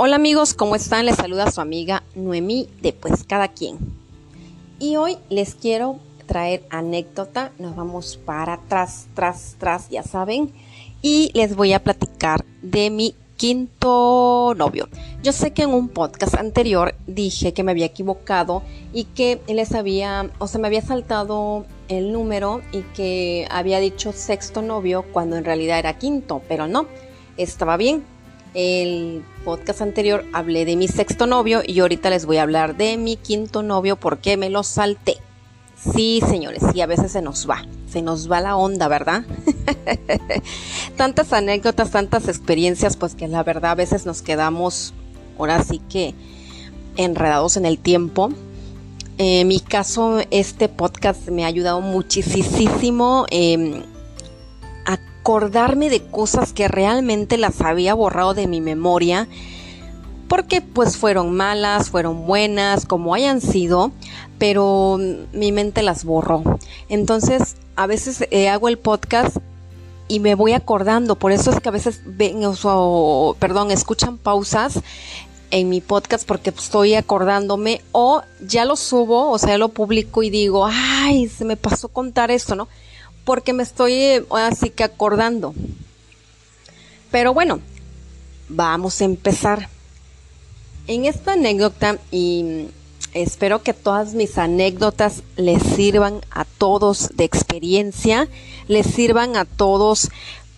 Hola amigos, ¿cómo están? Les saluda su amiga Noemí de Pues Cada Quien. Y hoy les quiero traer anécdota, nos vamos para atrás, tras, tras, ya saben, y les voy a platicar de mi quinto novio. Yo sé que en un podcast anterior dije que me había equivocado y que les había, o sea, me había saltado el número y que había dicho sexto novio cuando en realidad era quinto, pero no, estaba bien el podcast anterior hablé de mi sexto novio y ahorita les voy a hablar de mi quinto novio porque me lo salté. Sí, señores, y a veces se nos va, se nos va la onda, ¿verdad? tantas anécdotas, tantas experiencias, pues que la verdad a veces nos quedamos ahora sí que enredados en el tiempo. En mi caso, este podcast me ha ayudado muchísimo. Eh, acordarme de cosas que realmente las había borrado de mi memoria porque pues fueron malas, fueron buenas, como hayan sido, pero mi mente las borró. Entonces, a veces eh, hago el podcast y me voy acordando, por eso es que a veces ven, o, perdón, escuchan pausas en mi podcast porque estoy acordándome o ya lo subo, o sea, lo publico y digo, ay, se me pasó contar esto, ¿no? Porque me estoy eh, así que acordando. Pero bueno, vamos a empezar. En esta anécdota, y espero que todas mis anécdotas les sirvan a todos de experiencia, les sirvan a todos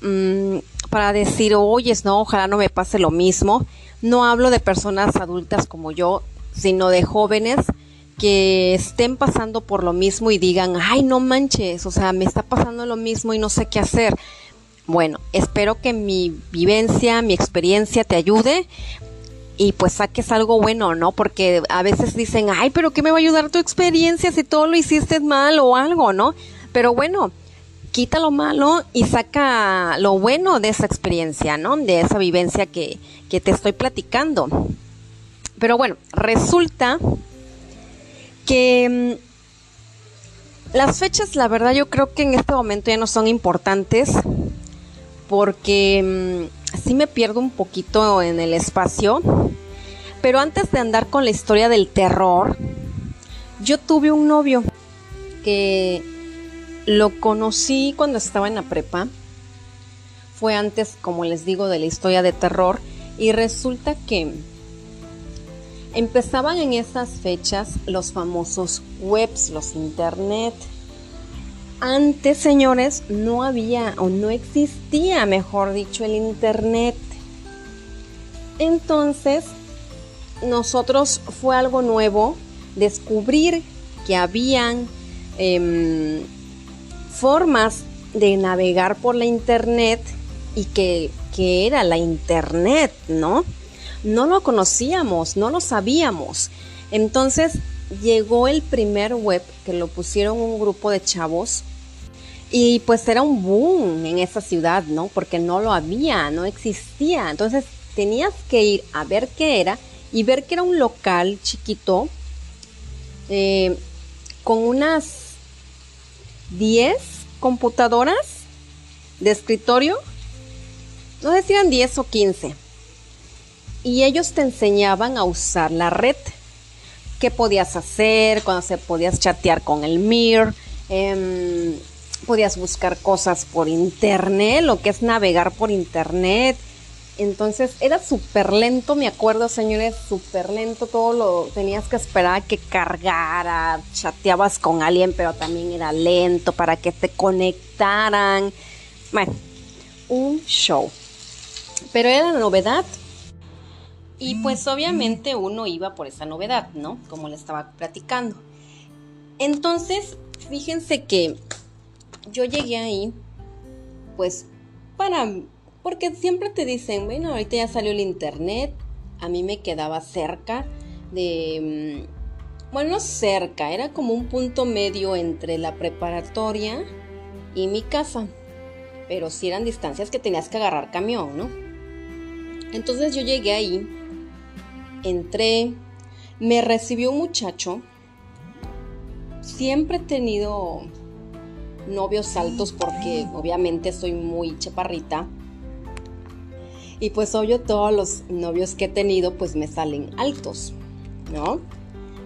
mm, para decir, oye, no, ojalá no me pase lo mismo. No hablo de personas adultas como yo, sino de jóvenes que estén pasando por lo mismo y digan, ay, no manches, o sea, me está pasando lo mismo y no sé qué hacer. Bueno, espero que mi vivencia, mi experiencia te ayude y pues saques algo bueno, ¿no? Porque a veces dicen, ay, pero ¿qué me va a ayudar tu experiencia si todo lo hiciste mal o algo, ¿no? Pero bueno, quita lo malo y saca lo bueno de esa experiencia, ¿no? De esa vivencia que, que te estoy platicando. Pero bueno, resulta que mm, las fechas, la verdad, yo creo que en este momento ya no son importantes porque mm, sí me pierdo un poquito en el espacio. Pero antes de andar con la historia del terror, yo tuve un novio que lo conocí cuando estaba en la prepa. Fue antes, como les digo, de la historia de terror. Y resulta que Empezaban en esas fechas los famosos webs, los internet. Antes, señores, no había o no existía, mejor dicho, el internet. Entonces, nosotros fue algo nuevo descubrir que habían em, formas de navegar por la internet y que, que era la internet, ¿no? No lo conocíamos, no lo sabíamos. Entonces llegó el primer web que lo pusieron un grupo de chavos y pues era un boom en esa ciudad, ¿no? Porque no lo había, no existía. Entonces tenías que ir a ver qué era y ver que era un local chiquito eh, con unas 10 computadoras de escritorio. No sé si eran 10 o 15 y ellos te enseñaban a usar la red. ¿Qué podías hacer? Cuando se podías chatear con el Mir, em, podías buscar cosas por internet, lo que es navegar por internet. Entonces era súper lento, me acuerdo, señores, súper lento. Todo lo tenías que esperar a que cargara. Chateabas con alguien, pero también era lento para que te conectaran. Bueno, un show. Pero era la novedad y pues obviamente uno iba por esa novedad, ¿no? Como le estaba platicando. Entonces, fíjense que yo llegué ahí, pues, para, porque siempre te dicen, bueno, ahorita ya salió el internet, a mí me quedaba cerca de, mm, bueno, cerca, era como un punto medio entre la preparatoria y mi casa, pero sí eran distancias que tenías que agarrar camión, ¿no? Entonces yo llegué ahí entré, me recibió un muchacho. Siempre he tenido novios altos porque obviamente soy muy chaparrita. y pues obvio todos los novios que he tenido pues me salen altos, ¿no?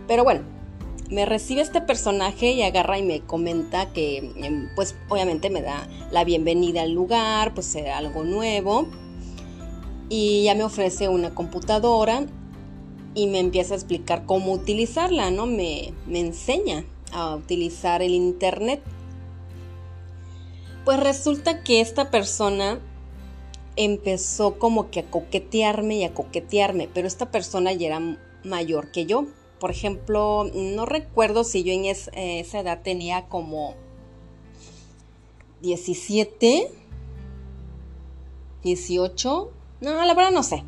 Pero bueno, me recibe este personaje y agarra y me comenta que em, pues obviamente me da la bienvenida al lugar, pues será algo nuevo y ya me ofrece una computadora y me empieza a explicar cómo utilizarla, ¿no? Me, me enseña a utilizar el internet. Pues resulta que esta persona empezó como que a coquetearme y a coquetearme, pero esta persona ya era mayor que yo. Por ejemplo, no recuerdo si yo en esa edad tenía como 17, 18, no, la verdad no sé.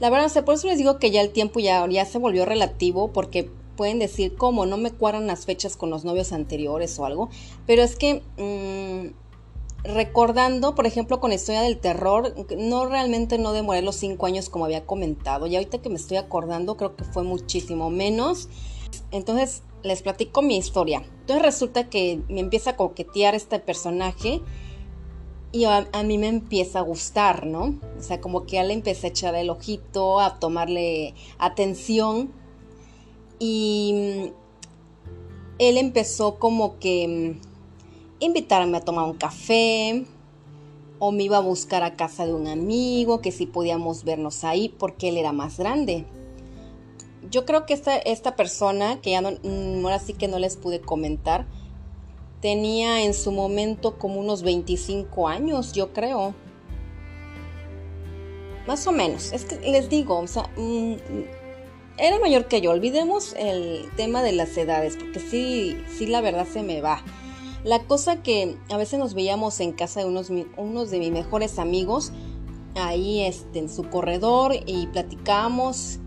La verdad no sé, por eso les digo que ya el tiempo ya, se volvió relativo porque pueden decir cómo no me cuadran las fechas con los novios anteriores o algo, pero es que mm, recordando, por ejemplo, con Historia del Terror, no realmente no demoré los cinco años como había comentado, y ahorita que me estoy acordando creo que fue muchísimo menos. Entonces les platico mi historia. Entonces resulta que me empieza a coquetear este personaje y a, mí me empieza a gustar, ¿no? O sea, como que ya le empecé a echar el ojito, a tomarle atención y mm, él empezó como que mm, invitarme a tomar un café o me iba a buscar a casa de un amigo que si podíamos vernos ahí porque él era más grande. Yo creo que esta, esta persona, que ya no, mm, ahora sí que no les pude comentar, tenía en su momento como unos 25 años, yo creo. Más o menos. Es que les digo, o sea, mm, era mayor que yo. Olvidemos el tema de las edades, porque sí, sí, la verdad se me va. La cosa que a veces nos veíamos en casa de unos, de mis mejores amigos, ahí este, en su corredor y platicábamos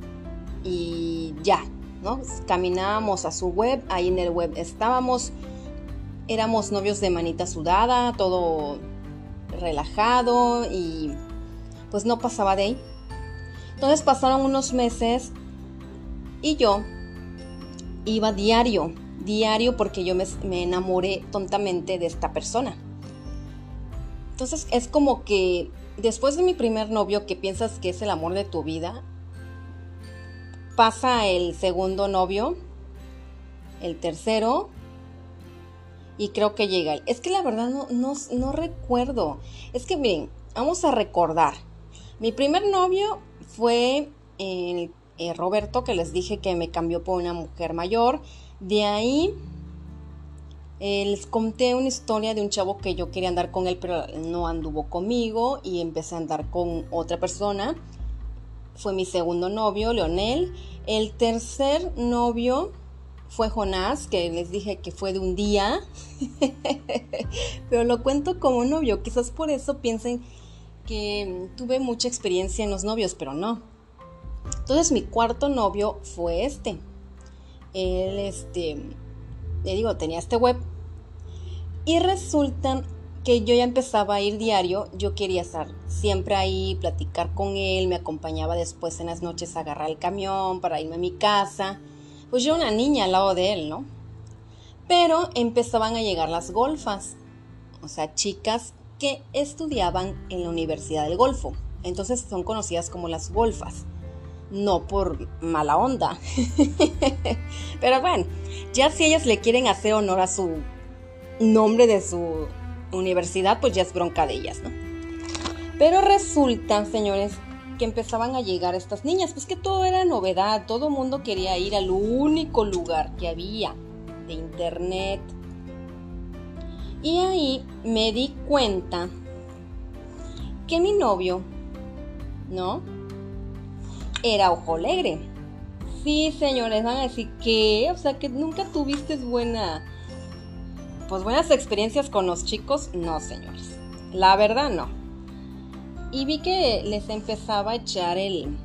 y ya, ¿no? Caminábamos a su web, ahí en el web estábamos, éramos novios de manita sudada, todo relajado y pues no pasaba de ahí. Entonces pasaron unos meses y yo iba diario diario porque yo me, enamoré tontamente de esta persona. Entonces es como que después de mi primer novio que piensas que es el amor de tu vida, pasa el segundo novio, el tercero, y creo que llega. Es que la verdad no, no, no recuerdo. Es que miren, vamos a recordar. Mi primer novio fue el, eh, Roberto, que les dije que me cambió por una mujer mayor. De ahí eh, les conté una historia de un chavo que yo quería andar con él, pero no anduvo conmigo y empecé a andar con otra persona. Fue mi segundo novio, Leonel. El tercer novio fue Jonás, que les dije que fue de un día, pero lo cuento como novio. Quizás por eso piensen que tuve mucha experiencia en los novios, pero no. Entonces mi cuarto novio fue este él, este, le digo, tenía este web. Y resulta que yo ya empezaba a ir diario, yo quería estar siempre ahí, platicar con él, me acompañaba después en las noches a agarrar el camión para irme a mi casa. Pues yo una niña al lado de él, ¿no? Pero empezaban a llegar las golfas, o sea, chicas que estudiaban en la Universidad del Golfo. Entonces son conocidas como las golfas no por mala onda. Pero bueno, ya si ellas le quieren hacer honor a su nombre de su universidad, pues ya es bronca de ellas, ¿no? Pero resulta, señores, que empezaban a llegar estas niñas, pues que todo era novedad, todo mundo quería ir al único lugar que había de internet. Y ahí me di cuenta que mi novio, ¿no? era ojo alegre. Sí, señores, van a decir que, o sea, que nunca tuviste buena, pues buenas experiencias con los chicos. No, señores, la verdad no. Y vi que les empezaba a echar el,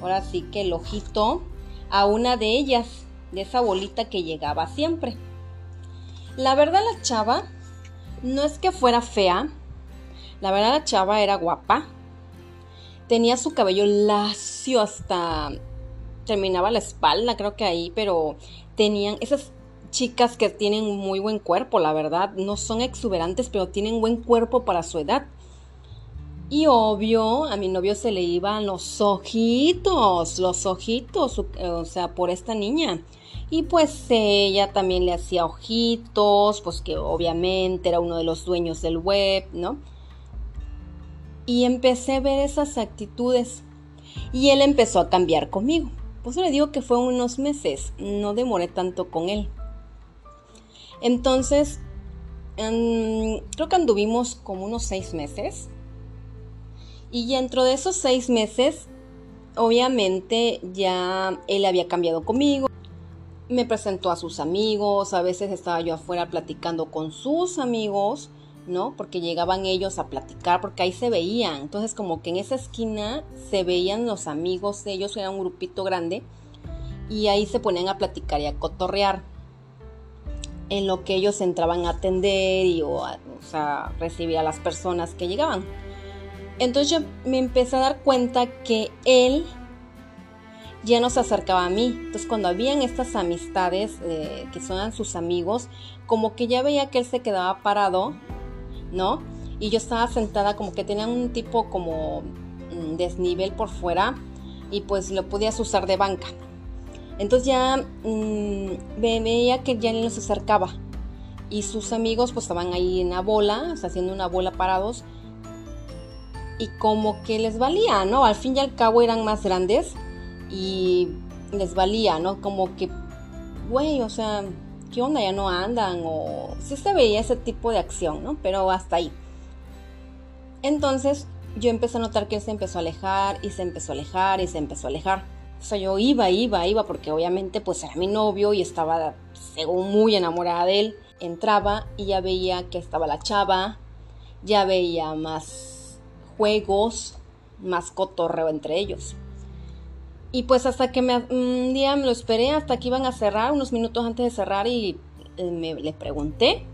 ahora sí que el ojito a una de ellas, de esa bolita que llegaba siempre. La verdad la chava no es que fuera fea, la verdad la chava era guapa, Tenía su cabello lacio hasta terminaba la espalda, creo que ahí, pero tenían esas chicas que tienen muy buen cuerpo, la verdad, no son exuberantes, pero tienen buen cuerpo para su edad. Y obvio, a mi novio se le iban los ojitos, los ojitos, o sea, por esta niña. Y pues ella también le hacía ojitos, pues que obviamente era uno de los dueños del web, ¿no? Y empecé a ver esas actitudes. Y él empezó a cambiar conmigo. Pues le digo que fue unos meses, no demoré tanto con él. Entonces, creo que anduvimos como unos seis meses. Y dentro de esos seis meses, obviamente ya él había cambiado conmigo. Me presentó a sus amigos, a veces estaba yo afuera platicando con sus amigos, ¿no? Porque llegaban ellos a platicar, porque ahí se veían. Entonces como que en esa esquina se veían los amigos de ellos, era un grupito grande, y ahí se ponían a platicar y a cotorrear en lo que ellos entraban a atender y o a, recibir a las personas que llegaban. Entonces yo me empecé a dar cuenta que él ya no se acercaba a mí. Entonces cuando habían estas amistades eh, que son sus amigos, como que ya veía que él se quedaba parado, ¿no? Y yo estaba sentada como que tenía un tipo como mm, desnivel por fuera y pues lo podías usar de banca. Entonces ya mm, veía que ya ni se acercaba. Y sus amigos pues estaban ahí en la bola, haciendo una bola parados. Y como que les valía, ¿no? Al fin y al cabo eran más grandes y les valía, ¿no? Como que, güey, o sea, ¿qué onda? Ya no andan o sí se veía ese tipo de acción, ¿no? Pero hasta ahí. Entonces yo empecé a notar que él se empezó a alejar y se empezó a alejar y se empezó a alejar. O sea, yo iba, iba, iba, porque obviamente pues era mi novio y estaba, según muy enamorada de él. Entraba y ya veía que estaba la chava, ya veía más juegos, más cotorreo entre ellos. Y pues hasta que me, un día me lo esperé, hasta que iban a cerrar, unos minutos antes de cerrar, y eh, me, le pregunté,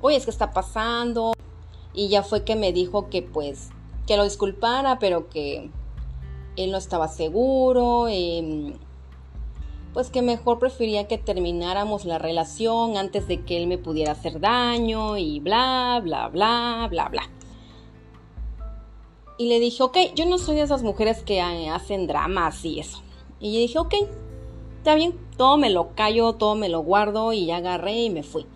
oye, es que está pasando. Y ya fue que me dijo que pues, que lo disculpara, pero que él no estaba seguro, em, pues que mejor prefería que termináramos la relación antes de que él me pudiera hacer daño y bla, bla, bla, bla, bla. Y le dije, ok, yo no soy de esas mujeres que hacen dramas y eso. Y yo dije, ok, está bien, todo me lo callo, todo me lo guardo y ya agarré y me fui.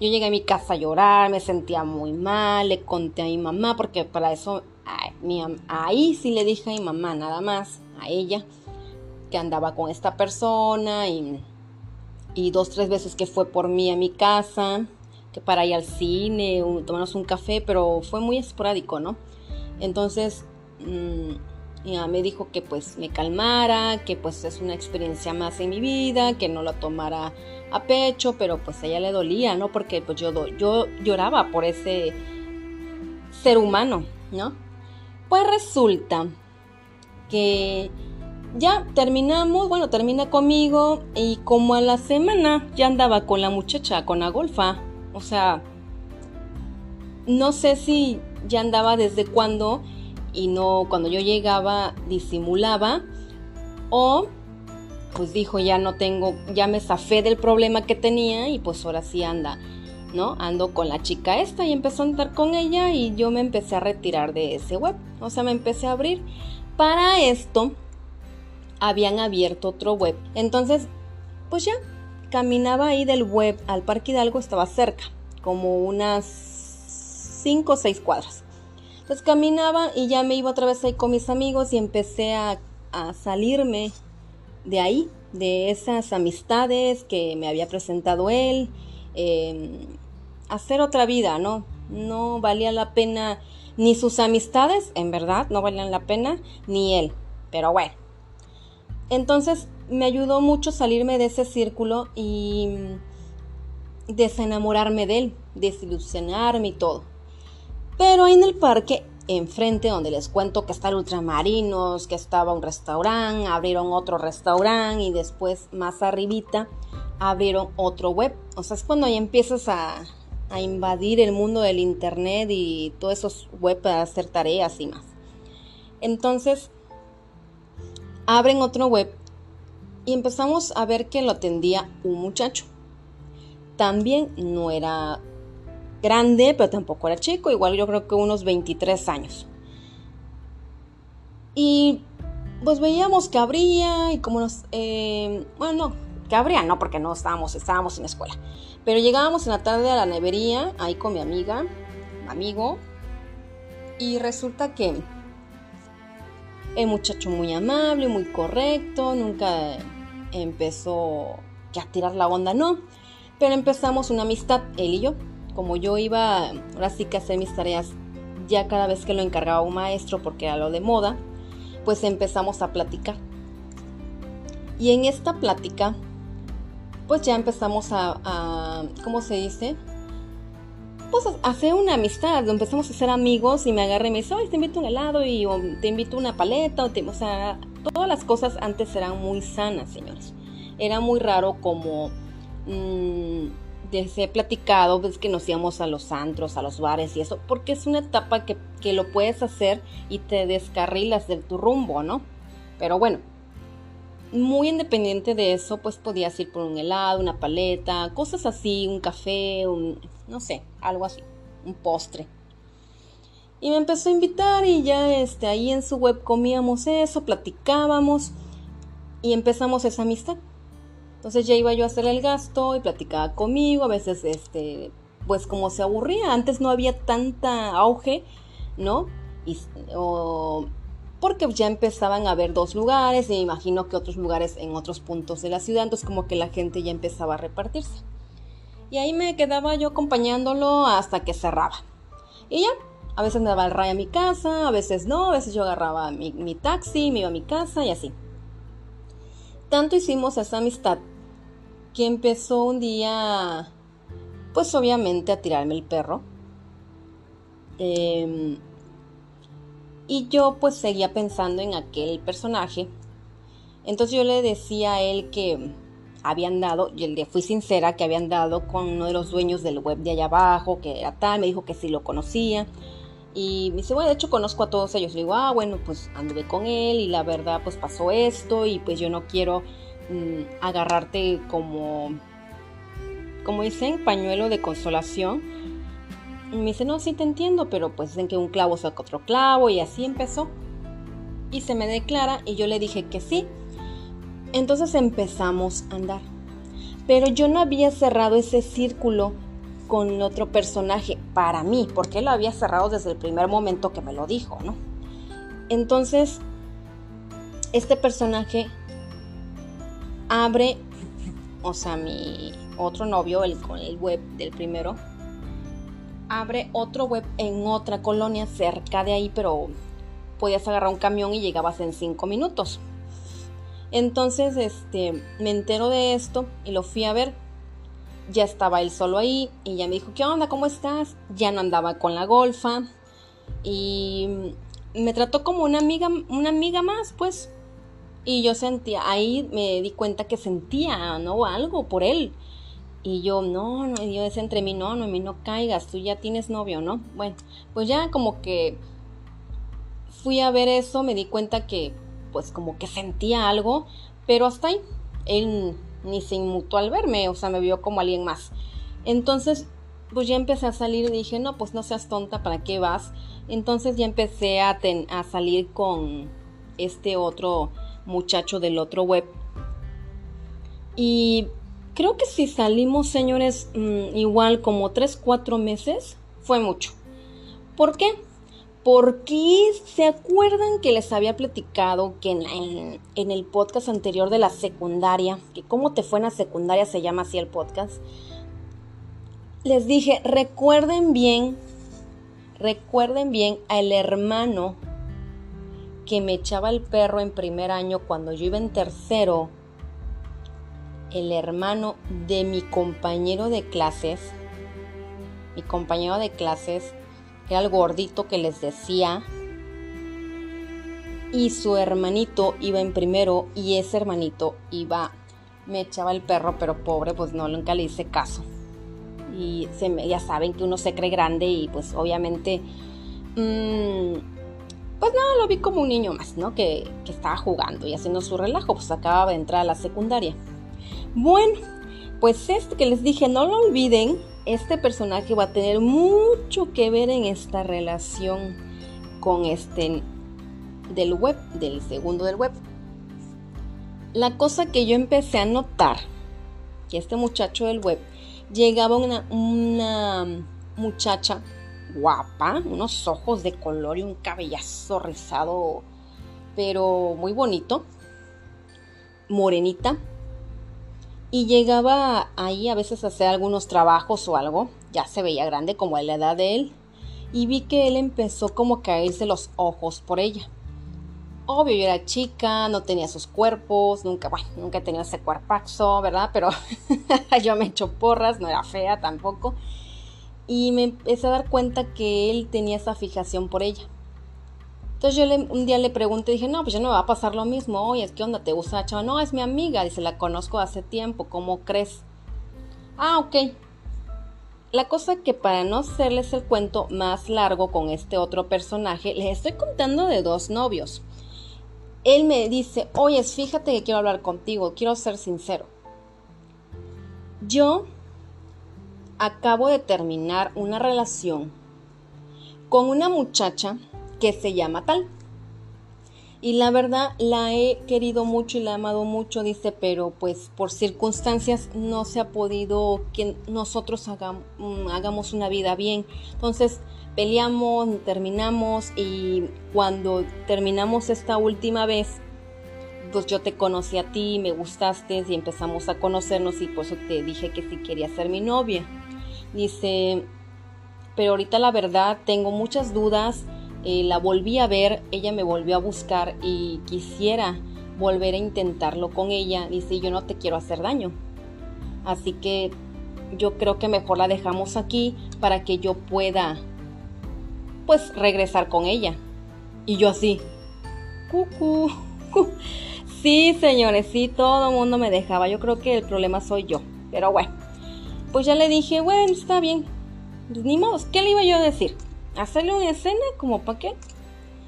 Yo llegué a mi casa a llorar, me sentía muy mal, le conté a mi mamá porque para eso ahí sí le dije a mi mamá nada más, a ella, que andaba con esta persona y, y dos, tres veces que fue por mí a mi casa, que para ir al cine, tomarnos un café, pero fue muy esporádico, ¿no? Entonces, mm, me dijo que pues me calmara, que pues es una experiencia más en mi vida, que no la tomara a pecho, pero pues a ella le dolía, ¿no? Porque pues yo, yo lloraba por ese ser humano, ¿no? Pues resulta que ya terminamos, bueno, termina conmigo y como a la semana ya andaba con la muchacha, con la golfa. O sea, no sé si ya andaba desde cuándo y no cuando yo llegaba disimulaba o pues dijo ya no tengo, ya me zafé del problema que tenía y pues ahora sí anda ¿no? Ando con la chica esta y empezó a andar con ella y yo me empecé a retirar de ese web, o sea, me empecé a abrir. Para esto habían abierto otro web, entonces, pues ya, caminaba ahí del web al Parque Hidalgo, estaba cerca, como unas 5 o 6 cuadras. Entonces caminaba y ya me iba otra vez ahí con mis amigos y empecé a, salirme de ahí, de esas amistades que me había presentado él. Eh, hacer otra vida, ¿no? No valía la pena ni sus amistades, en verdad, no valían la pena, ni él. Pero bueno. Entonces me ayudó mucho salirme de ese círculo y desenamorarme de él, desilusionarme y todo. Pero en el parque, enfrente donde les cuento que está el Ultramarinos, que estaba un restaurante, abrieron otro restaurante y después más arribita abrieron otro web. O sea, es cuando ahí empiezas a, a invadir el mundo del internet y todos esos web para hacer tareas y más. Entonces, abren otro web y empezamos a ver que lo atendía un muchacho. También no era grande, pero tampoco era chico, igual yo creo que unos 23 años. Y pues veíamos que abría y como nos... Eh, bueno, no, que abría no, porque no estábamos, estábamos en la escuela. Pero llegábamos en la tarde a la nevería, ahí con mi amiga, amigo, y resulta que el muchacho muy amable, muy correcto, nunca empezó a tirar la onda, no. Pero empezamos una amistad, él y yo. Como yo iba, ahora sí que hacer mis tareas ya cada vez que lo encargaba un maestro porque era lo de moda, pues empezamos a platicar. Y en esta plática, pues ya empezamos a, ¿cómo se dice? Pues a hacer una amistad, empezamos a ser amigos y me agarré y me dice, te invito un helado y te invito una paleta, o, te, o sea, todas las cosas antes eran muy sanas, señores. Era muy raro como... Mmm, he platicado, ves que nos íbamos a los antros, a los bares y eso, porque es una etapa que, que lo puedes hacer y te descarrilas de tu rumbo, ¿no? Pero bueno, muy independiente de eso, pues podías ir por un helado, una paleta, cosas así, un café, un, no sé, algo así, un postre. Y me empezó a invitar y ya este, ahí en su web comíamos eso, platicábamos y empezamos esa amistad. Entonces ya iba yo a hacer el gasto y platicaba conmigo, a veces este, pues como se aburría, antes no había tanta auge, ¿no? Y, porque ya empezaban a haber dos lugares, y me imagino que otros lugares en otros puntos de la ciudad, entonces como que la gente ya empezaba a repartirse. Y ahí me quedaba yo acompañándolo hasta que cerraba. Y ya, a veces me daba el ray a mi casa, a veces no, a veces yo agarraba mi, mi taxi, me iba a mi casa y así. Tanto hicimos esa amistad que empezó un día, pues obviamente a tirarme el perro. Em, y yo pues seguía pensando en aquel personaje. Entonces yo le decía a él que habían dado, y le fui sincera, que habían dado con uno de los dueños del web de allá abajo, que era tal, me dijo que sí lo conocía. Y me dice, bueno, de hecho conozco a todos ellos. Le digo, ah, bueno, pues anduve con él y la verdad pues pasó esto y pues yo no quiero Mm, agarrarte como, como dicen, pañuelo de consolación. Me dice, no, sí te entiendo, pero pues dicen que un clavo saca otro clavo y así empezó. Y se me declara y yo le dije que sí. Entonces empezamos a andar. Pero yo no había cerrado ese círculo con otro personaje para mí, porque él lo había cerrado desde el primer momento que me lo dijo, ¿no? Entonces, este personaje abre, o sea, mi otro novio, el con el web del primero, abre otro web en otra colonia cerca de ahí, pero podías agarrar un camión y llegabas en cinco minutos. Entonces, este, me entero de esto y lo fui a ver. Ya estaba él solo ahí y ya me dijo, ¿qué onda? ¿Cómo estás? Ya no andaba con la golfa y me trató como una amiga, una amiga más, pues. Y yo sentía, ahí me di cuenta que sentía, ¿no? Algo por él. Y yo, no, no, y yo decía entre mí, no, no, no caigas, tú ya tienes novio, ¿no? Bueno, pues ya como que fui a ver eso, me di cuenta que, pues como que sentía algo, pero hasta ahí, él ni se inmutó al verme, o sea, me vio como alguien más. Entonces, pues ya empecé a salir y dije, no, pues no seas tonta, ¿para qué vas? Entonces ya empecé a, a salir con este otro muchacho del otro web. Y creo que si salimos, señores, mm, igual como 3, 4 meses, fue mucho. ¿Por qué? Porque se acuerdan que les había platicado que en, el podcast anterior de la secundaria, que cómo te fue en la secundaria se llama así el podcast, les dije, recuerden bien, recuerden bien al hermano que me echaba el perro en primer año cuando yo iba en tercero, el hermano de mi compañero de clases, mi compañero de clases era el gordito que les decía, y su hermanito iba en primero y ese hermanito iba, me echaba el perro, pero pobre, pues no, nunca le hice caso. Y se, ya saben que uno se cree grande y pues obviamente... Mmm, pues no, lo vi como un niño más, ¿no? Que, estaba jugando y haciendo su relajo, pues acababa de entrar a la secundaria. Bueno, pues este que les dije, no lo olviden, este personaje va a tener mucho que ver en esta relación con este del web, del segundo del web. La cosa que yo empecé a notar, que este muchacho del web llegaba una, una muchacha guapa, unos ojos de color y un cabellazo rizado, pero muy bonito, morenita, y llegaba ahí a veces a hacer algunos trabajos o algo, ya se veía grande como a la edad de él, y vi que él empezó como a caerse los ojos por ella. Obvio, yo era chica, no tenía sus cuerpos, nunca, bueno, nunca tenido ese cuerpaxo, ¿verdad? Pero yo me echo porras, no era fea tampoco. Y me empecé a dar cuenta que él tenía esa fijación por ella. Entonces yo le, un día le pregunté, dije, no, pues ya no va a pasar lo mismo. Oye, ¿qué onda? ¿Te gusta la? No, es mi amiga. Dice, la conozco hace tiempo. ¿Cómo crees? Ah, ok. La cosa que para no hacerles el cuento más largo con este otro personaje, les estoy contando de dos novios. Él me dice, oye, fíjate que quiero hablar contigo, quiero ser sincero. Yo acabo de terminar una relación con una muchacha que se llama tal. Y la verdad la he querido mucho y la he amado mucho, dice, pero pues por circunstancias no se ha podido que nosotros mm, hagamos una vida bien. Entonces peleamos, terminamos y cuando terminamos esta última vez, pues yo te conocí a ti, me gustaste y empezamos a conocernos y por eso te dije que sí quería ser mi novia. Dice, pero ahorita la verdad tengo muchas dudas eh, la volví a ver, ella me volvió a buscar y quisiera volver a intentarlo con ella. Dice, yo no te quiero hacer daño. Así que yo creo que mejor la dejamos aquí para que yo pueda, pues, regresar con ella. Y yo así, cucú. Sí, señores, sí, todo el mundo me dejaba. Yo creo que el problema soy yo. Pero bueno, pues ya le dije, bueno, está bien. Ni modo, ¿qué le iba yo a decir? hacerle una escena como para qué.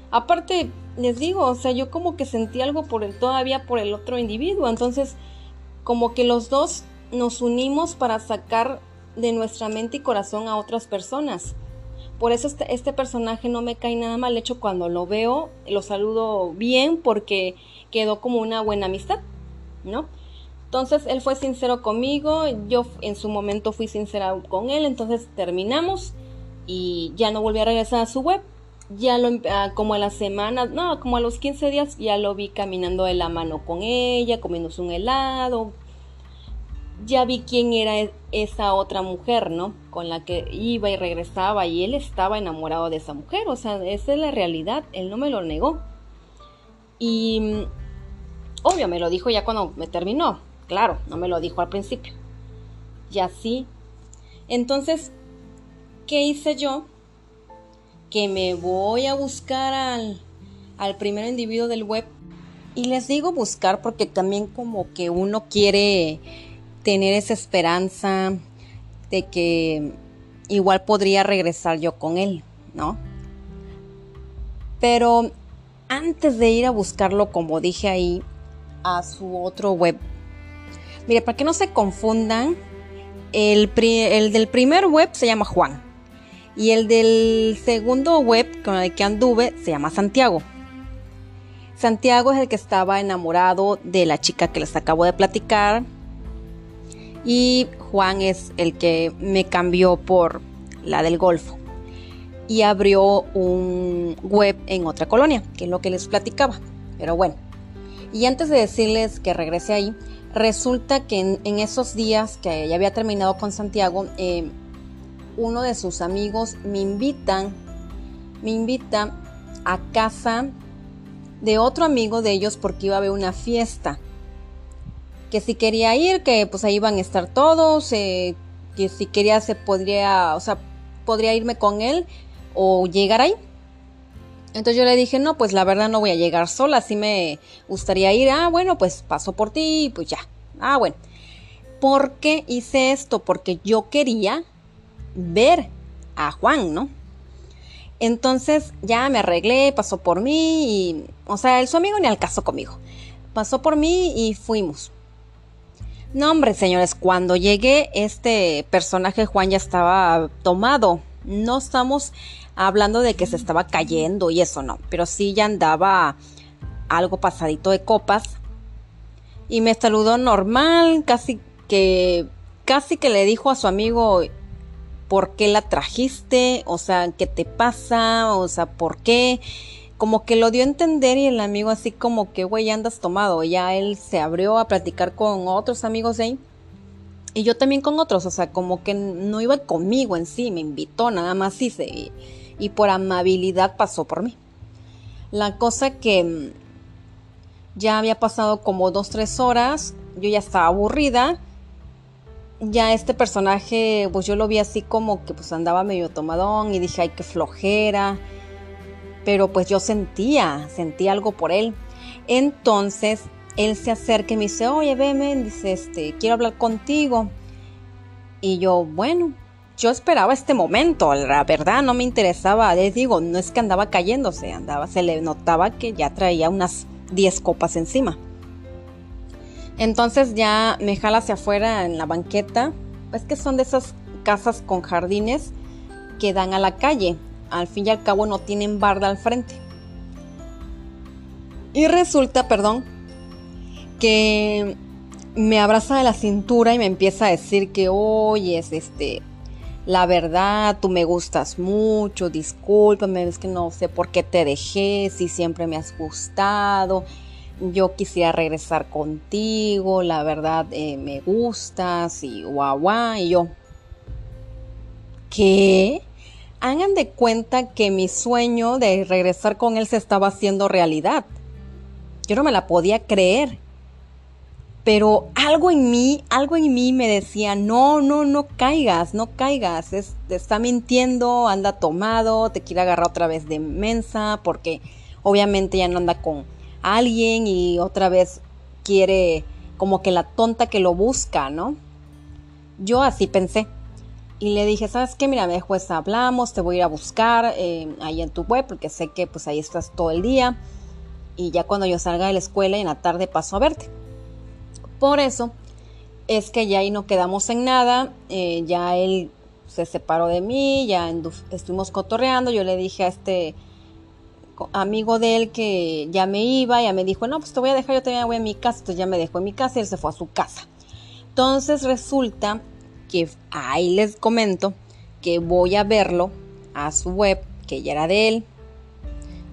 Aparte, les digo, o sea, yo como que sentí algo por el todavía por el otro individuo, entonces como que los dos nos unimos para sacar de nuestra mente y corazón a otras personas. Por eso este, este, personaje no me cae nada mal. De hecho, cuando lo veo, lo saludo bien porque quedó como una buena amistad, ¿no? Entonces, él fue sincero conmigo, yo en su momento fui sincera con él, entonces terminamos y ya no volví a regresar a su web. Ya lo, ah, como a la semana, no, como a los 15 días ya lo vi caminando de la mano con ella, comiéndose un helado. Ya vi quién era e, esa otra mujer, ¿no? Con la que iba y regresaba y él estaba enamorado de esa mujer, o sea, esa es la realidad, él no me lo negó. Y mm, obvio, me lo dijo ya cuando me terminó, claro, no me lo dijo al principio. Y así. Entonces, ¿qué hice yo? Que me voy a buscar al, al primer individuo del web. Y les digo buscar porque también como que uno quiere tener esa esperanza de que igual podría regresar yo con él, ¿no? Pero antes de ir a buscarlo, como dije ahí, a su otro web. Mire, para que no se confundan, el, el del primer web se llama Juan. Y el del segundo web con el que anduve se llama Santiago. Santiago es el que estaba enamorado de la chica que les acabo de platicar. Y Juan es el que me cambió por la del Golfo. Y abrió un web en otra colonia, que es lo que les platicaba. Pero bueno. Y antes de decirles que regrese ahí, resulta que en, esos días que ya había terminado con Santiago, eh, uno de sus amigos me invitan, me invita a casa de otro amigo de ellos porque iba a haber una fiesta. Que si quería ir, que pues ahí iban a estar todos, eh, que si quería se podría, o sea, podría irme con él o llegar ahí. Entonces yo le dije, no, pues la verdad no voy a llegar sola, así me gustaría ir. Ah, bueno, pues paso por ti pues ya. Ah, bueno. ¿Por qué hice esto? Porque yo quería ver a Juan, ¿no? Entonces ya me arreglé, pasó por mí y, o sea, el su amigo ni al caso conmigo. Pasó por mí y fuimos. No, hombre, señores, cuando llegué, este personaje Juan ya estaba tomado. No estamos hablando de que se estaba cayendo y eso no, pero sí ya andaba algo pasadito de copas. Y me saludó normal, casi que casi que le dijo a su amigo por qué la trajiste, o sea, qué te pasa, o sea, por qué. Como que lo dio a entender y el amigo así como que, güey, andas tomado. Ya él se abrió a platicar con otros amigos de ahí. Y yo también con otros, o sea, como que no iba conmigo en sí, me invitó, nada más hice. Y, por amabilidad pasó por mí. La cosa que mm, ya había pasado como dos, tres horas, yo ya estaba aburrida ya este personaje, pues yo lo vi así como que pues andaba medio tomadón y dije, ay, qué flojera. Pero pues yo sentía, sentía algo por él. Entonces él se acerca y me dice, oye, veme, dice, este, quiero hablar contigo. Y yo, bueno, yo esperaba este momento, la verdad no me interesaba, les digo, no es que andaba cayéndose, andaba, se le notaba que ya traía unas 10 copas encima. Entonces ya me jala hacia afuera en la banqueta. Es que son de esas casas con jardines que dan a la calle. Al fin y al cabo no tienen barda al frente. Y resulta, perdón, que me abraza de la cintura y me empieza a decir que, oye, es este, la verdad, tú me gustas mucho, discúlpame, es que no sé por qué te dejé, si siempre me has gustado yo quisiera regresar contigo, la verdad eh, me gustas y guau guau. Y yo, ¿qué? Hagan de cuenta que mi sueño de regresar con él se estaba haciendo realidad. Yo no me la podía creer. Pero algo en mí, algo en mí me decía, no, no, no caigas, no caigas. está mintiendo, anda tomado, te quiere agarrar otra vez de mensa, porque obviamente ya no anda con, alguien y otra vez quiere como que la tonta que lo busca, ¿no? Yo así pensé. Y le dije, ¿sabes qué? Mira, después hablamos, te voy a ir a buscar eh, ahí en tu web porque sé que pues ahí estás todo el día. Y ya cuando yo salga de la escuela en la tarde paso a verte. Por eso es que ya ahí no quedamos en nada. Eh, ya él se separó de mí, ya estuvimos cotorreando. Yo le dije a este amigo de él que ya me iba, ya me dijo, no, pues te voy a dejar, yo también voy a mi casa, entonces ya me dejó en mi casa y él se fue a su casa. Entonces resulta que ahí les comento que voy a verlo a su web, que ya era de él.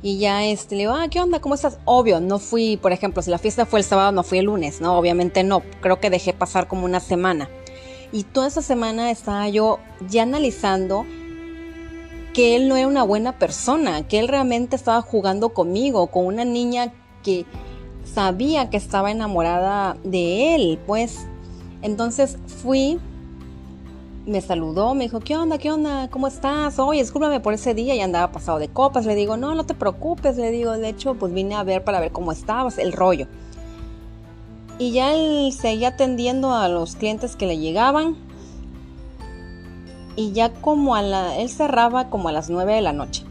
Y ya este, le digo, ah, ¿qué onda? ¿Cómo estás? Obvio, no fui, por ejemplo, si la fiesta fue el sábado, no fui el lunes, ¿no? Obviamente no, creo que dejé pasar como una semana. Y toda esa semana estaba yo ya analizando que él no era una buena persona, que él realmente estaba jugando conmigo, con una niña que sabía que estaba enamorada de él, pues. Entonces fui, me saludó, me dijo, ¿qué onda? ¿Qué onda? ¿Cómo estás? Oye, discúlpame por ese día y andaba pasado de copas. Le digo, no, no te preocupes, le digo, de hecho, pues vine a ver para ver cómo estabas, el rollo. Y ya él seguía atendiendo a los clientes que le llegaban y ya como a él cerraba como a las 9 de la noche.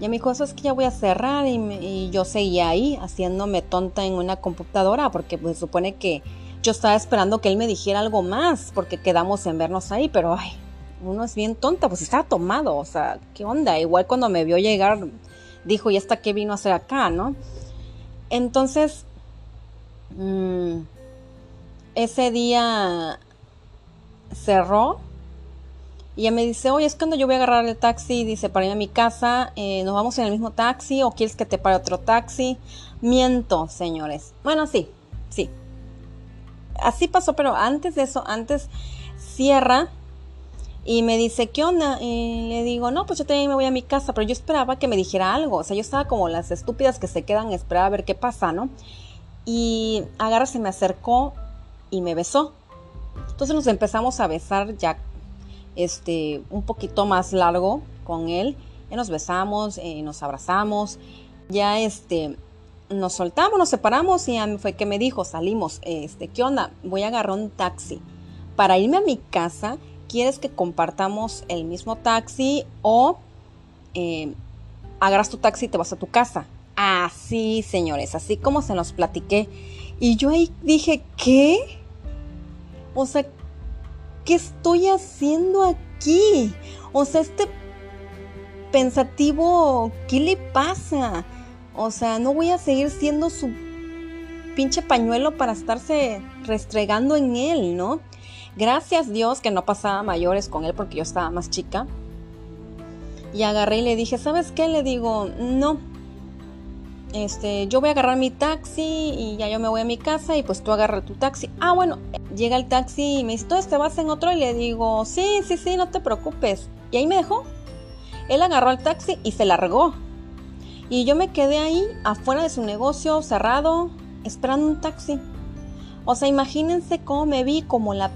Ya me dijo, eso es que ya voy a cerrar y, yo seguía ahí haciéndome tonta en una computadora porque pues supone que yo estaba esperando que él me dijera algo más porque quedamos en vernos ahí, pero ay, uno es bien tonta, pues estaba tomado, o sea, ¿qué onda? Igual cuando me vio llegar, dijo, ¿y hasta qué vino a hacer acá, no? Entonces, mm, ese día cerró y ella me dice, oye, es cuando yo voy a agarrar el taxi, dice, para ir a mi casa, eh, nos vamos en el mismo taxi o quieres que te pare otro taxi. Miento, señores. Bueno, sí, sí. Así pasó, pero antes de eso, antes cierra y me dice, ¿qué onda? Y le digo, no, pues yo también me voy a mi casa, pero yo esperaba que me dijera algo. O sea, yo estaba como las estúpidas que se quedan, esperaba a ver qué pasa, ¿no? Y agarra, se me acercó y me besó. Entonces nos empezamos a besar ya este, un poquito más largo con él. Y nos besamos, eh, nos abrazamos. Ya este, nos soltamos, nos separamos y fue que me dijo, salimos, este, ¿qué onda? Voy a agarrar un taxi. Para irme a mi casa, ¿quieres que compartamos el mismo taxi o eh, agarras tu taxi y te vas a tu casa? Así, señores, así como se nos platiqué. Y yo ahí dije, ¿qué? O sea, ¿qué estoy haciendo aquí? O sea, este pensativo, ¿qué le pasa? O sea, no voy a seguir siendo su pinche pañuelo para estarse restregando en él, ¿no? Gracias Dios que no pasaba mayores con él porque yo estaba más chica. Y agarré y le dije, ¿sabes qué? Le digo, no. Este, yo voy a agarrar mi taxi y ya yo me voy a mi casa y pues tú agarra tu taxi. Ah, bueno, llega el taxi y me dice, ¿te vas en otro? Y le digo, sí, sí, sí, no te preocupes. Y ahí me dejó. Él agarró el taxi y se largó. Y yo me quedé ahí, afuera de su negocio, cerrado, esperando un taxi. O sea, imagínense cómo me vi como la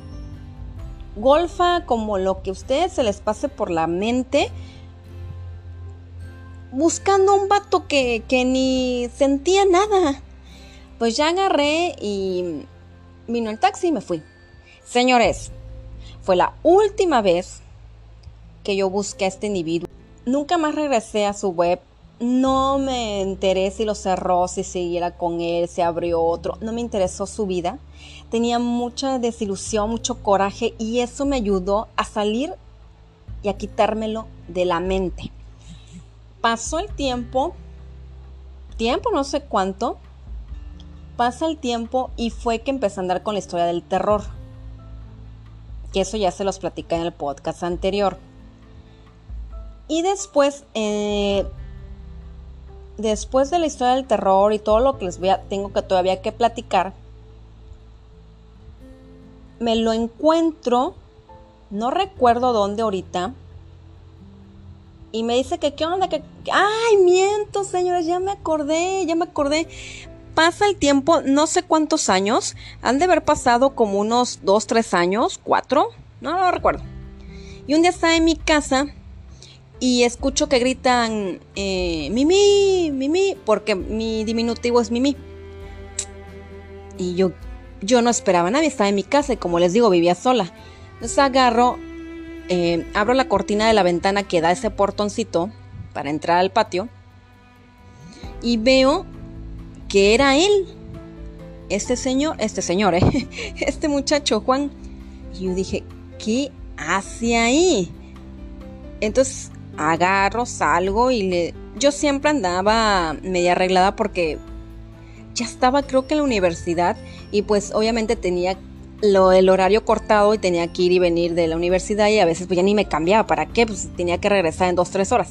golfa, como lo que a ustedes se les pase por la mente, buscando un vato que, que ni sentía nada. Pues ya agarré y vino el taxi y me fui. Señores, fue la última vez que yo busqué a este individuo. Nunca más regresé a su web. No me enteré si lo cerró, si siguiera con él, si abrió otro. No me interesó su vida. Tenía mucha desilusión, mucho coraje y eso me ayudó a salir y a quitármelo de la mente. Pasó el tiempo, tiempo no sé cuánto, pasa el tiempo y fue que empecé a andar con la historia del terror. Que eso ya se los platicé en el podcast anterior. Y después, eh, después de la historia del terror y todo lo que les voy a, tengo que todavía que platicar, me lo encuentro, no recuerdo dónde ahorita, y me dice que qué onda, que, ay, miento, señores, ya me acordé, ya me acordé. Pasa el tiempo, no sé cuántos años, han de haber pasado como unos dos, tres años, cuatro, no, lo recuerdo. Y un día estaba en mi casa y escucho que gritan eh, Mimi, Mimi, porque mi diminutivo es Mimi. Y yo, yo no esperaba a nadie, estaba en mi casa y como les digo, vivía sola. Entonces agarro eh, abro la cortina de la ventana que da ese portoncito para entrar al patio y veo que era él, este señor, este señor, eh, este muchacho Juan. Y yo dije, ¿qué hace ahí? Entonces agarro, salgo y le... Yo siempre andaba media arreglada porque ya estaba creo que en la universidad y pues obviamente tenía lo, el horario cortado y tenía que ir y venir de la universidad y a veces pues ya ni me cambiaba, ¿para qué? Pues tenía que regresar en dos, tres horas.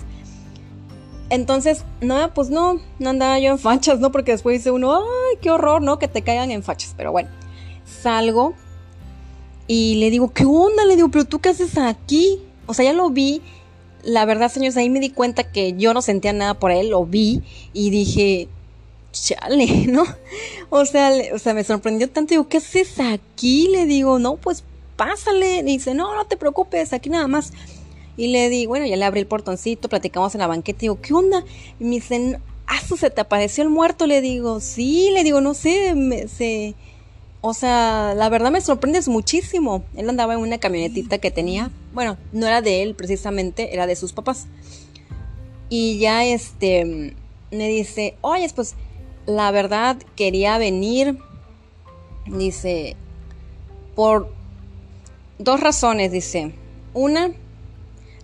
Entonces, no, pues no, no andaba yo en fachas, ¿no? Porque después dice uno, ay, qué horror, ¿no? Que te caigan en fachas. Pero bueno, salgo y le digo, ¿qué onda? Le digo, pero tú qué haces aquí? O sea, ya lo vi. La verdad, señores, ahí me di cuenta que yo no sentía nada por él, lo vi y dije, chale, ¿no? O sea, o sea, me sorprendió tanto. Digo, ¿qué haces aquí? Le digo, no, pues pásale. Y dice, no, no te preocupes, aquí nada más. Y le digo, bueno, ya le abrí el portoncito, platicamos en la banqueta. Digo, ¿qué onda? Y me dicen, ah, se te apareció el muerto. Le digo, sí, le digo, no sé, me, se. O sea, la verdad me sorprendes muchísimo. Él andaba en una camionetita que tenía. Bueno, no era de él precisamente, era de sus papás. Y ya este me dice, oye, pues la verdad quería venir, dice, por dos razones, dice. Una,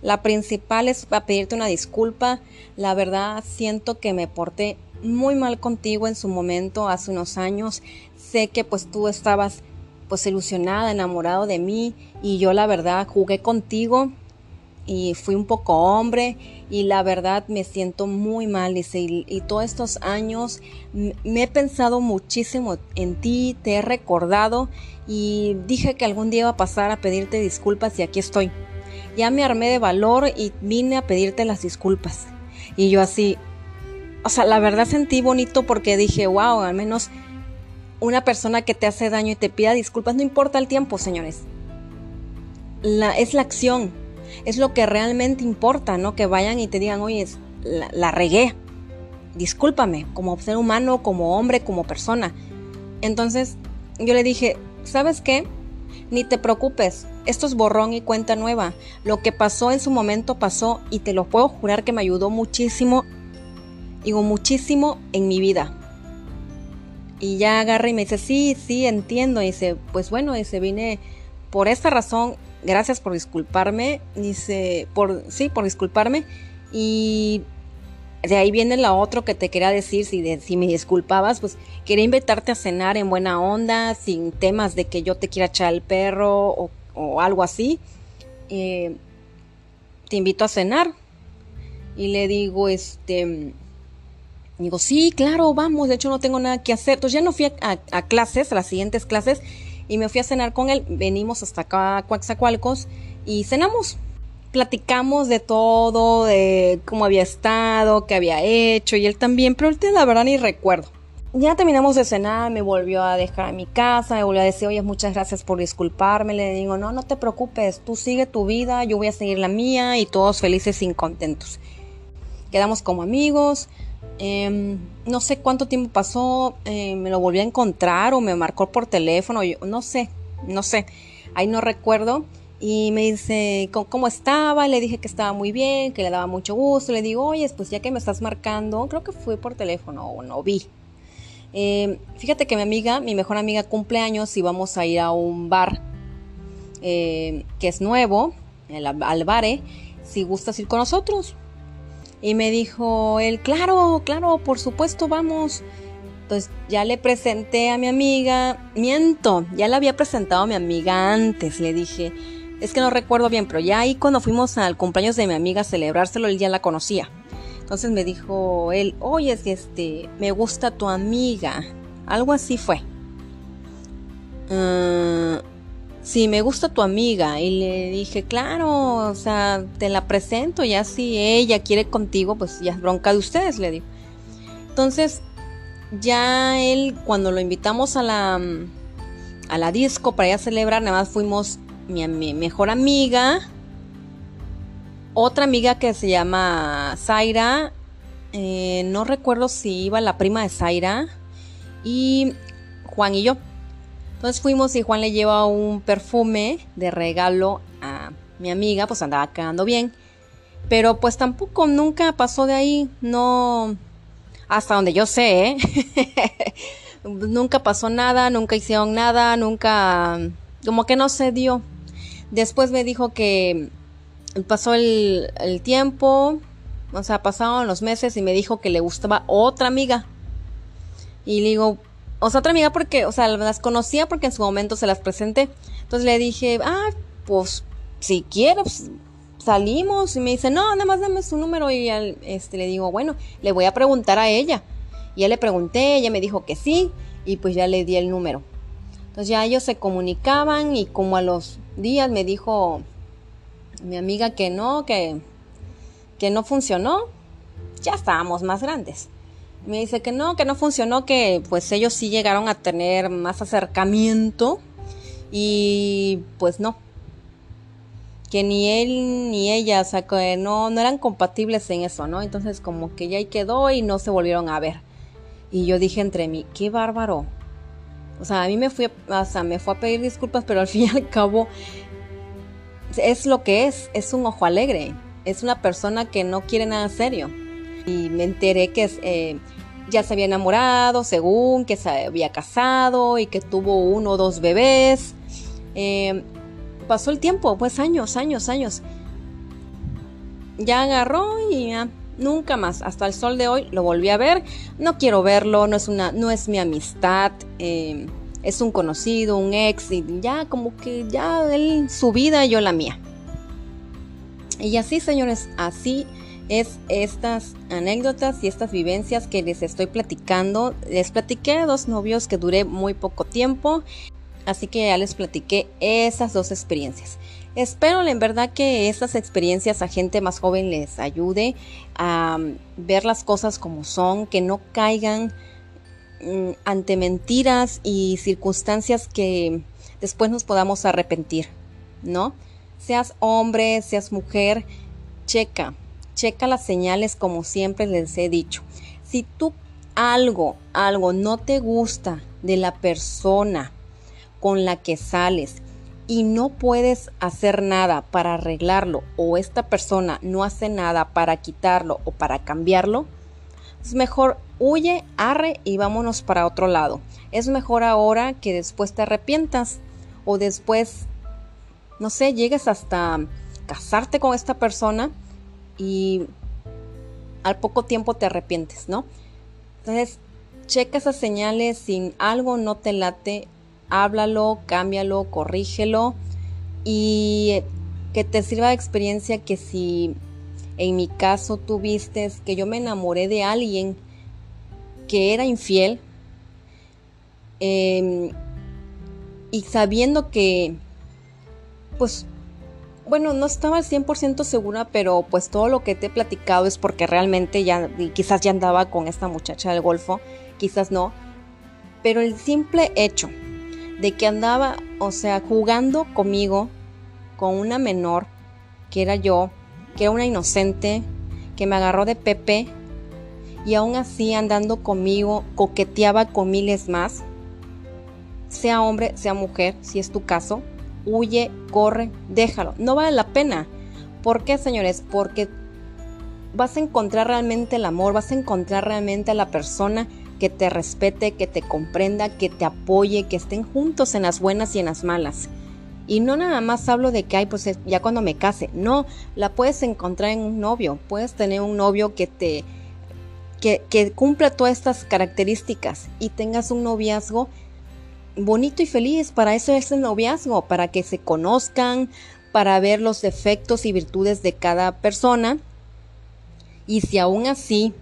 la principal es para pedirte una disculpa. La verdad siento que me porté muy mal contigo en su momento, hace unos años. Sé que pues tú estabas pues ilusionada, enamorado de mí y yo la verdad jugué contigo y fui un poco hombre y la verdad me siento muy mal, dice, y, todos estos años me he pensado muchísimo en ti, te he recordado y dije que algún día iba a pasar a pedirte disculpas y aquí estoy. Ya me armé de valor y vine a pedirte las disculpas. Y yo así, o sea, la verdad sentí bonito porque dije, wow, al menos una persona que te hace daño y te pida disculpas, no importa el tiempo, señores. Es la acción, es lo que realmente importa, ¿no? Que vayan y te digan, oye, la, la regué, discúlpame, como ser humano, como hombre, como persona. Entonces yo le dije, ¿sabes qué? Ni te preocupes, esto es borrón y cuenta nueva. Lo que pasó en su momento pasó y te lo puedo jurar que me ayudó muchísimo, digo muchísimo en mi vida. Y ya agarra y me dice, sí, sí, entiendo. Y dice, pues bueno, dice, vine por esta razón, gracias por disculparme. Dice, por, sí, por disculparme. Y de ahí viene la otra que te quería decir, si, si me disculpabas, pues quería invitarte a cenar en buena onda, sin temas de que yo te quiera echar el perro o, algo así. Eh, te invito a cenar. Y le digo, este, digo, sí, claro, vamos, de hecho no tengo nada que hacer. Entonces ya no fui a, clases, a las siguientes clases, y me fui a cenar con él. Venimos hasta acá Coaxacualcos y cenamos. Platicamos de todo, de cómo había estado, qué había hecho, y él también, pero ahorita la verdad ni recuerdo. Ya terminamos de cenar, me volvió a dejar a mi casa, me volvió a decir, oye, muchas gracias por disculparme. Le digo, no, no te preocupes, tú sigue tu vida, yo voy a seguir la mía y todos felices y contentos. Quedamos como amigos, Em, no sé cuánto tiempo pasó, eh, me lo volví a encontrar o me marcó por teléfono, yo, no sé, no sé, ahí no recuerdo. Y me dice ¿cómo, estaba, le dije que estaba muy bien, que le daba mucho gusto, le digo, oye, pues ya que me estás marcando, creo que fue por teléfono o no vi. Em, fíjate que mi amiga, mi mejor amiga cumple años y vamos a ir a un bar eh, que es nuevo, el, al bare, si gustas ir con nosotros. Y me dijo él, claro, claro, por supuesto, vamos. Entonces ya le presenté a mi amiga, miento, ya le había presentado a mi amiga antes, le dije, es que no recuerdo bien, pero ya ahí cuando fuimos al cumpleaños de mi amiga a celebrárselo, él ya la conocía. Entonces me dijo él, oye, es que este, me gusta tu amiga. Algo así fue. Uh, si me gusta tu amiga y le dije, claro, o sea, te la presento, ya si ella quiere contigo, pues ya es bronca de ustedes, le digo. Entonces, ya él, cuando lo invitamos a la, a la disco para ir a celebrar, nada más fuimos mi, mejor amiga, otra amiga que se llama Zaira, eh, no recuerdo si iba la prima de Zaira, y Juan y yo. Entonces fuimos y Juan le lleva un perfume de regalo a mi amiga, pues andaba quedando bien. Pero pues tampoco nunca pasó de ahí, no, hasta donde yo sé, ¿eh? nunca pasó nada, nunca hicieron nada, nunca, como que no se dio. Después me dijo que pasó el, el tiempo, o sea, pasaron los meses y me dijo que le gustaba otra amiga. Y le digo, o sea, otra amiga porque, o sea, las conocía porque en su momento se las presenté. Entonces le dije, ah, pues si quieres, salimos. Y me dice, no, nada más dame su número. Y este, le digo, bueno, le voy a preguntar a ella. Y ya le pregunté, ella me dijo que sí. Y pues ya le di el número. Entonces ya ellos se comunicaban y como a los días me dijo mi amiga que no, que, que no funcionó. Ya estábamos más grandes. Me dice que no, que no funcionó, que pues ellos sí llegaron a tener más acercamiento y pues no. Que ni él ni ella, o sea, que no, no eran compatibles en eso, ¿no? Entonces como que ya ahí quedó y no se volvieron a ver. Y yo dije entre mí, qué bárbaro. O sea, a mí me fui, o sea, me fue a pedir disculpas, pero al fin y al cabo es lo que es, es un ojo alegre, es una persona que no quiere nada serio. Y me enteré que eh, ya se había enamorado, según que se había casado y que tuvo uno o dos bebés. Eh, pasó el tiempo, pues años, años, años. Ya agarró y nunca más, hasta el sol de hoy lo volví a ver. No quiero verlo, no es una, no es mi amistad, eh, es un conocido, un ex y ya como que ya él su vida y yo la mía. Y así, señores, así es estas anécdotas y estas vivencias que les estoy platicando. Les platiqué a dos novios que duré muy poco tiempo, así que ya les platiqué esas dos experiencias. Espero en verdad que estas experiencias a gente más joven les ayude a mm, ver las cosas como son, que no caigan mm, ante mentiras y circunstancias que después nos podamos arrepentir, ¿no? Seas hombre, seas mujer, checa, checa las señales como siempre les he dicho. Si tú algo, algo no te gusta de la persona con la que sales y no puedes hacer nada para arreglarlo o esta persona no hace nada para quitarlo o para cambiarlo, Es mejor huye, arre y vámonos para otro lado. Es mejor ahora que después te arrepientas o después, no sé, llegues hasta casarte con esta persona y al poco tiempo te arrepientes, ¿no? Entonces, checa esas señales, si algo no te late, háblalo, cámbialo, corrígelo y que te sirva de experiencia que si en mi caso tú vistes que yo me enamoré de alguien que era infiel em, y sabiendo que pues bueno, no estaba al 100% segura, pero pues todo lo que te he platicado es porque realmente ya, quizás ya andaba con esta muchacha del Golfo, quizás no, pero el simple hecho de que andaba, o sea, jugando conmigo, con una menor, que era yo, que era una inocente, que me agarró de Pepe, y aún así andando conmigo, coqueteaba con miles más, sea hombre, sea mujer, si es tu caso, huye, corre, déjalo. No vale la pena. ¿Por qué, señores? Porque vas a encontrar realmente el amor, vas a encontrar realmente a la persona que te respete, que te comprenda, que te apoye, que estén juntos en las buenas y en las malas. Y no nada más hablo de que, hay pues ya cuando me case. No, la puedes encontrar en un novio. Puedes tener un novio que te. que cumpla todas estas características y tengas un noviazgo bonito y feliz. Para eso es el noviazgo, para que se conozcan, para ver los defectos y virtudes de cada persona. Y si aún así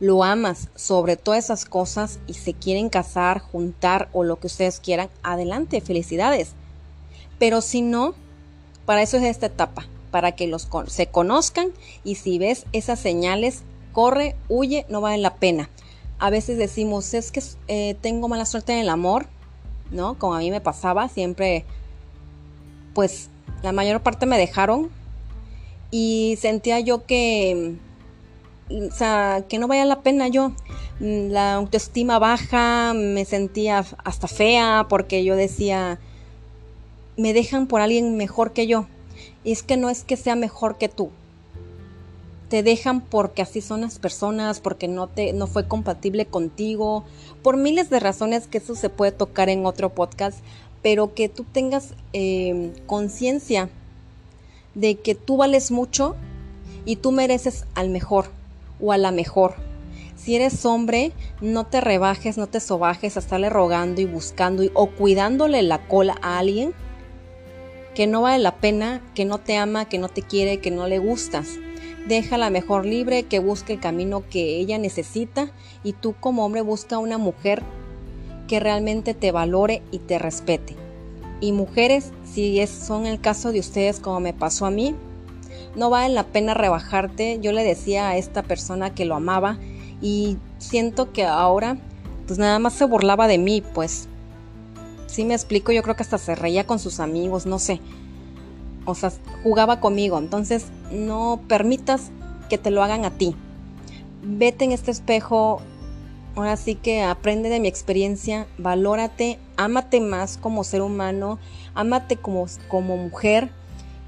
lo amas sobre todas esas cosas y se quieren casar, juntar o lo que ustedes quieran, adelante, felicidades. Pero si no, para eso es esta etapa, para que los se conozcan y si ves esas señales, corre, huye, no vale la pena. A veces decimos, es que eh, tengo mala suerte en el amor, ¿no? Como a mí me pasaba, siempre, pues la mayor parte me dejaron y sentía yo que, o sea, que no valía la pena yo. La autoestima baja, me sentía hasta fea porque yo decía, me dejan por alguien mejor que yo. Y es que no es que sea mejor que tú, te dejan porque así son las personas, porque no te no fue compatible contigo, por miles de razones que eso se puede tocar en otro podcast, pero que tú tengas eh, conciencia de que tú vales mucho y tú mereces al mejor o a la mejor. Si eres hombre, no te rebajes, no te sobajes a estarle rogando y buscando o cuidándole la cola a alguien que no vale la pena, que no te ama, que no te quiere, que no le gustas déjala mejor libre, que busque el camino que ella necesita y tú como hombre busca una mujer que realmente te valore y te respete. Y mujeres, si es, son el caso de ustedes como me pasó a mí, no vale la pena rebajarte. Yo le decía a esta persona que lo amaba y siento que ahora pues nada más se burlaba de mí, pues si me explico, yo creo que hasta se reía con sus amigos, no sé o sea, jugaba conmigo. Entonces, no permitas que te lo hagan a ti. Vete en este espejo, ahora sí que aprende de mi experiencia, valórate, ámate más como ser humano, ámate como, como mujer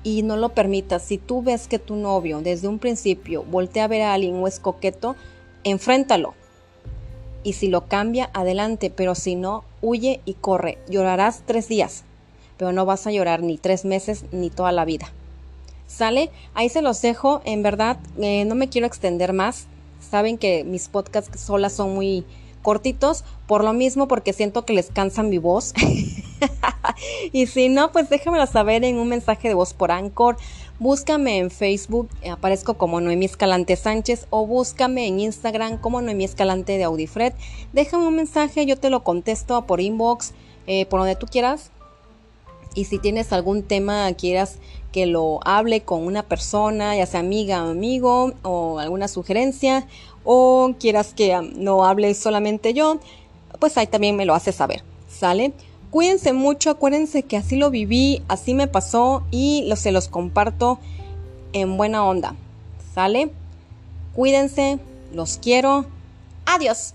y no lo permitas. Si tú ves que tu novio desde un principio voltea a ver a alguien o es coqueto, enfréntalo. Y si lo cambia, adelante, pero si no, huye y corre. Llorarás tres días pero no vas a llorar ni tres meses ni toda la vida. ¿Sale? Ahí se los dejo. En verdad, eh, no me quiero extender más. Saben que mis podcasts solas son muy cortitos, por lo mismo porque siento que les cansa mi voz. y si no, pues déjamelo saber en un mensaje de voz por Anchor. Búscame en Facebook, aparezco como Noemí Escalante Sánchez o búscame en Instagram como Noemí Escalante de Audifred. Déjame un mensaje, yo te lo contesto por inbox, eh, por donde tú quieras. Y si tienes algún tema, quieras que lo hable con una persona, ya sea amiga o amigo, o alguna sugerencia, o quieras que no hable solamente yo, pues ahí también me lo haces saber. ¿Sale? Cuídense mucho, acuérdense que así lo viví, así me pasó y lo, se los comparto en buena onda. ¿Sale? Cuídense, los quiero. Adiós.